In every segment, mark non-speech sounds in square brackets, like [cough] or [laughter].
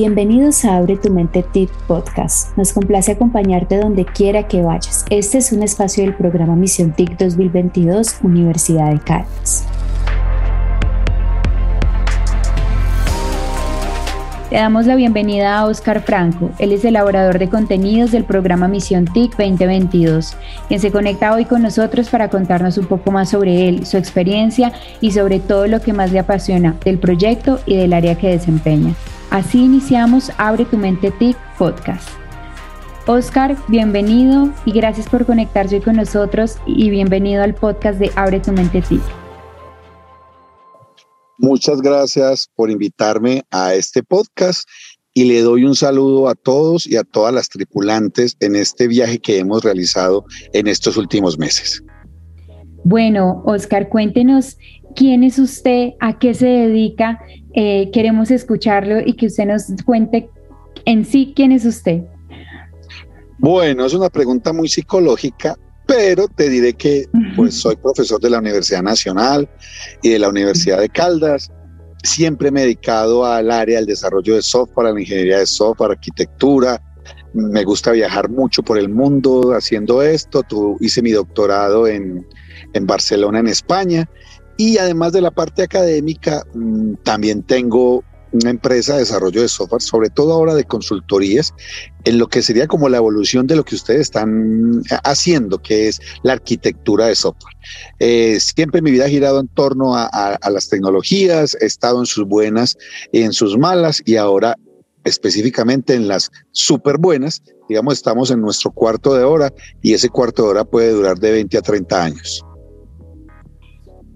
Bienvenidos a Abre tu Mente Tip Podcast. Nos complace acompañarte donde quiera que vayas. Este es un espacio del programa Misión TIC 2022 Universidad de Caldas. Le damos la bienvenida a Oscar Franco. Él es elaborador de contenidos del programa Misión TIC 2022, quien se conecta hoy con nosotros para contarnos un poco más sobre él, su experiencia y sobre todo lo que más le apasiona del proyecto y del área que desempeña. Así iniciamos Abre tu mente TIC podcast. Oscar, bienvenido y gracias por conectarse hoy con nosotros y bienvenido al podcast de Abre tu mente TIC. Muchas gracias por invitarme a este podcast y le doy un saludo a todos y a todas las tripulantes en este viaje que hemos realizado en estos últimos meses. Bueno, Oscar, cuéntenos quién es usted, a qué se dedica eh, queremos escucharlo y que usted nos cuente en sí quién es usted. Bueno, es una pregunta muy psicológica, pero te diré que pues soy profesor de la Universidad Nacional y de la Universidad de Caldas. Siempre me he dedicado al área del desarrollo de software, a la ingeniería de software, arquitectura. Me gusta viajar mucho por el mundo haciendo esto. Tu, hice mi doctorado en, en Barcelona, en España, y además de la parte académica, mm, también tengo una empresa de desarrollo de software, sobre todo ahora de consultorías, en lo que sería como la evolución de lo que ustedes están haciendo, que es la arquitectura de software. Eh, siempre mi vida ha girado en torno a, a, las tecnologías, he estado en sus buenas y en sus malas, y ahora específicamente en las súper buenas, digamos, estamos en nuestro cuarto de hora y ese cuarto de hora puede durar de 20 a 30 años.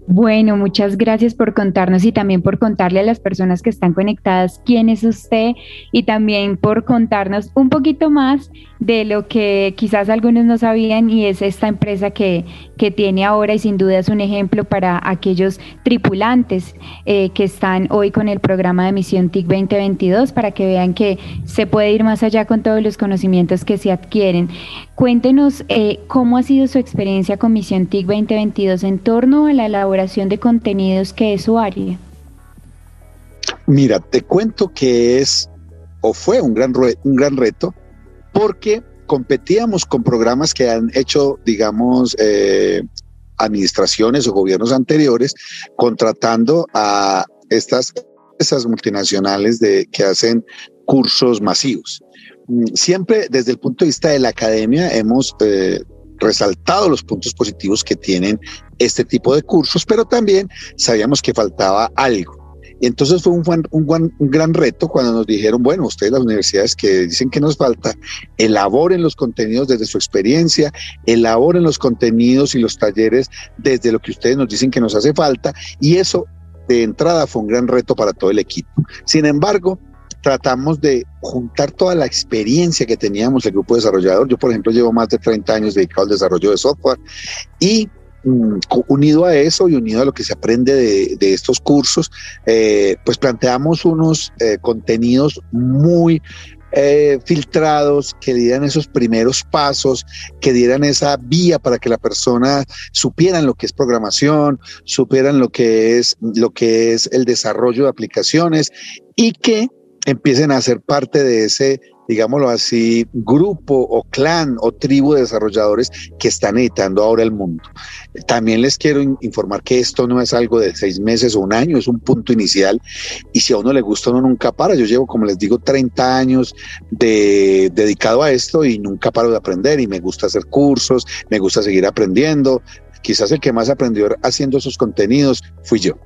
Bueno, muchas gracias por contarnos y también por contarle a las personas que están conectadas quién es usted y también por contarnos un poquito más de lo que quizás algunos no sabían y es esta empresa que, que tiene ahora y sin duda es un ejemplo para aquellos tripulantes eh, que están hoy con el programa de Misión TIC 2022 para que vean que se puede ir más allá con todos los conocimientos que se adquieren. Cuéntenos eh, cómo ha sido su experiencia con Misión TIC 2022 en torno a la elaboración de contenidos que es su área. Mira, te cuento que es o fue un gran, un gran reto porque competíamos con programas que han hecho, digamos, eh, administraciones o gobiernos anteriores contratando a estas esas multinacionales de, que hacen cursos masivos. Mm, siempre desde el punto de vista de la academia hemos eh, resaltado los puntos positivos que tienen este tipo de cursos, pero también sabíamos que faltaba algo. Entonces fue un, un, un, gran reto cuando nos dijeron, bueno, ustedes las universidades que dicen que nos falta, elaboren los contenidos desde su experiencia, elaboren los contenidos y los talleres desde lo que ustedes nos dicen que nos hace falta. Y eso de entrada fue un gran reto para todo el equipo. Sin embargo, tratamos de juntar toda la experiencia que teníamos el grupo desarrollador. Yo, por ejemplo, llevo más de 30 años dedicado al desarrollo de software y mm, unido a eso y unido a lo que se aprende de, estos cursos, eh, pues planteamos unos eh, contenidos muy eh, filtrados, que dieran esos primeros pasos, que dieran esa vía para que la persona supieran lo que es programación, supieran lo que es, lo que es el desarrollo de aplicaciones y que empiecen a ser parte de ese, digámoslo así, grupo o clan o tribu de desarrolladores que están editando ahora el mundo. También les quiero informar que esto no es algo de seis meses o un año, es un punto inicial y si a uno le gusta uno nunca para. Yo llevo, como les digo, 30 años de, dedicado a esto y nunca paro de aprender y me gusta hacer cursos, me gusta seguir aprendiendo. Quizás el que más aprendió haciendo esos contenidos fui yo.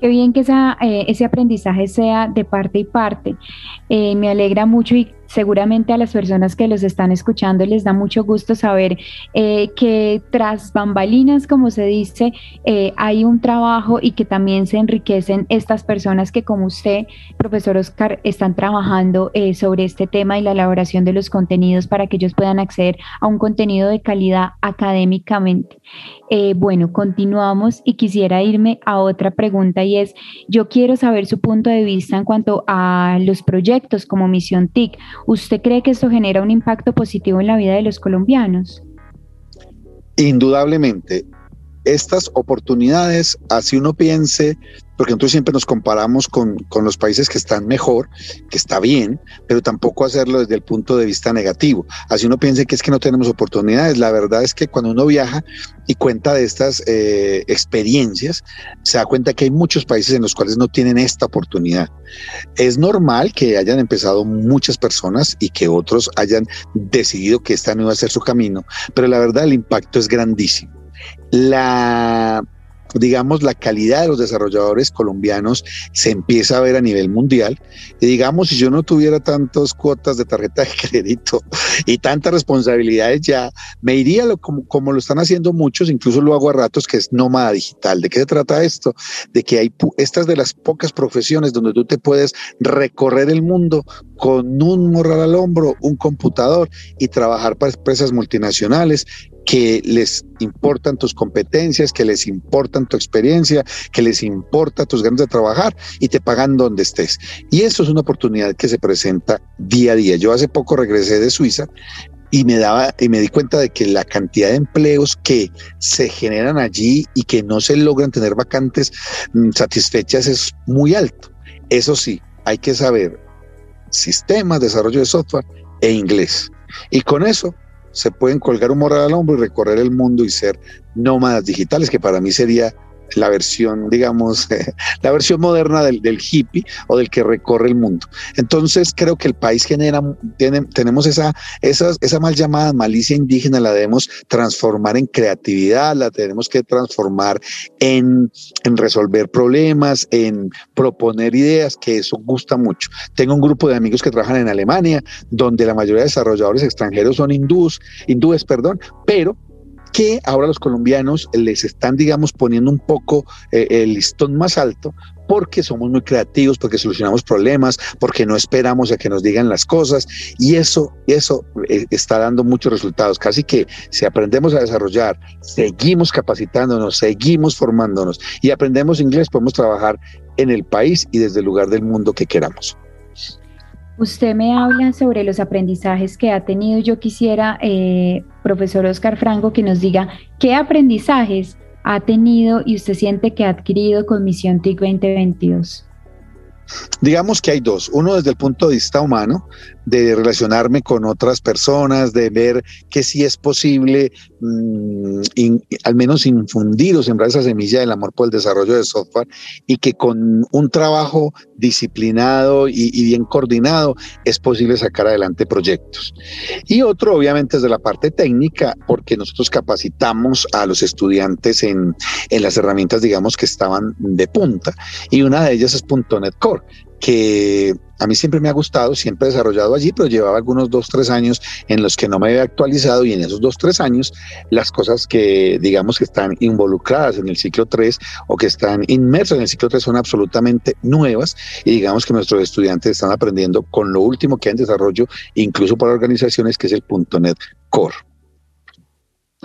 Qué bien que esa, eh, ese aprendizaje sea de parte y parte. Eh, me alegra mucho y seguramente a las personas que los están escuchando les da mucho gusto saber eh, que tras bambalinas, como se dice, eh, hay un trabajo y que también se enriquecen estas personas que como usted, profesor Oscar, están trabajando eh, sobre este tema y la elaboración de los contenidos para que ellos puedan acceder a un contenido de calidad académicamente. bueno, continuamos y quisiera irme a otra pregunta y es, yo quiero saber su punto de vista en cuanto a los proyectos como Misión TIC. ¿Usted cree que esto genera un impacto positivo en la vida de los colombianos? Indudablemente. Estas oportunidades, así uno piense porque nosotros siempre nos comparamos con, con los países que están mejor, que está bien, pero tampoco hacerlo desde el punto de vista negativo. Así uno piensa que es que no tenemos oportunidades. La verdad es que cuando uno viaja y cuenta de estas eh, experiencias, se da cuenta que hay muchos países en los cuales no tienen esta oportunidad. Es normal que hayan empezado muchas personas y que otros hayan decidido que esta no iba a ser su camino, pero la verdad el impacto es grandísimo. La digamos, la calidad de los desarrolladores colombianos se empieza a ver a nivel mundial. Y digamos, si yo no tuviera tantas cuotas de tarjeta de crédito y tantas responsabilidades ya, me iría lo, como, como, lo están haciendo muchos, incluso lo hago a ratos, que es nómada digital. ¿De qué se trata esto? De que hay estas de las pocas profesiones donde tú te puedes recorrer el mundo con un morral al hombro, un computador y trabajar para empresas multinacionales que les importan tus competencias, que les importan tu experiencia, que les importa tus ganas de trabajar y te pagan donde estés. Y eso es una oportunidad que se presenta día a día. Yo hace poco regresé de Suiza y me daba y me di cuenta de que la cantidad de empleos que se generan allí y que no se logran tener vacantes mm, satisfechas es muy alto. Eso sí, hay que saber sistemas, desarrollo de software e inglés. Y con eso se pueden colgar un morral al hombro y recorrer el mundo y ser nómadas digitales, que para mí sería la versión, digamos, [laughs] la versión moderna del, hippie o del que recorre el mundo. Entonces creo que el país genera, tiene, tenemos esa, esa, esa mal llamada malicia indígena, la debemos transformar en creatividad, la tenemos que transformar en, en resolver problemas, en proponer ideas, que eso gusta mucho. Tengo un grupo de amigos que trabajan en Alemania, donde la mayoría de desarrolladores extranjeros son hindús, hindúes, perdón, pero que ahora los colombianos les están, digamos, poniendo un poco eh, el listón más alto porque somos muy creativos, porque solucionamos problemas, porque no esperamos a que nos digan las cosas y eso, eso eh, está dando muchos resultados. Casi que si aprendemos a desarrollar, seguimos capacitándonos, seguimos formándonos y aprendemos inglés, podemos trabajar en el país y desde el lugar del mundo que queramos. Usted me habla sobre los aprendizajes que ha tenido. Yo quisiera, eh, profesor Oscar Franco, que nos diga qué aprendizajes ha tenido y usted siente que ha adquirido con Misión TIC 2022. Digamos que hay dos. Uno desde el punto de vista humano, de relacionarme con otras personas, de ver que sí es posible mm, al menos infundir o sembrar esa semilla del amor por el desarrollo de software y que con un trabajo disciplinado y, bien coordinado es posible sacar adelante proyectos. Y otro, obviamente, es de la parte técnica, porque nosotros capacitamos a los estudiantes en, en las herramientas, digamos, que estaban de punta. Y una de ellas es .NET Core, que a mí siempre me ha gustado, siempre he desarrollado allí, pero llevaba algunos dos, tres años en los que no me había actualizado y en esos dos, tres años las cosas que digamos que están involucradas en el ciclo 3 o que están inmersas en el ciclo 3 son absolutamente nuevas y digamos que nuestros estudiantes están aprendiendo con lo último que hay en desarrollo, incluso para organizaciones, que es el .NET Core.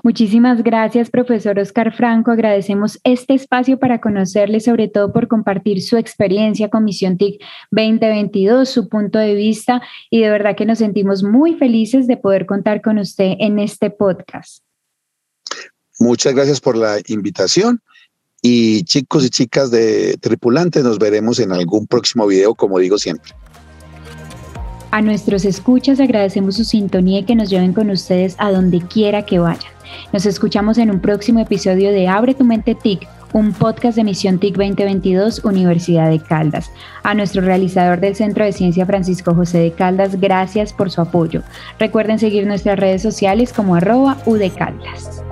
Muchísimas gracias, profesor Oscar Franco. Agradecemos este espacio para conocerle, sobre todo por compartir su experiencia con Misión TIC 2022, su punto de vista y de verdad que nos sentimos muy felices de poder contar con usted en este podcast. Muchas gracias por la invitación y chicos y chicas de Tripulante, nos veremos en algún próximo video, como digo siempre. A nuestros escuchas agradecemos su sintonía y que nos lleven con ustedes a donde quiera que vayan. Nos escuchamos en un próximo episodio de Abre tu mente TIC, un podcast de Misión TIC 2022 Universidad de Caldas. A nuestro realizador del Centro de Ciencia Francisco José de Caldas, gracias por su apoyo. Recuerden seguir nuestras redes sociales como arroba UDECaldas.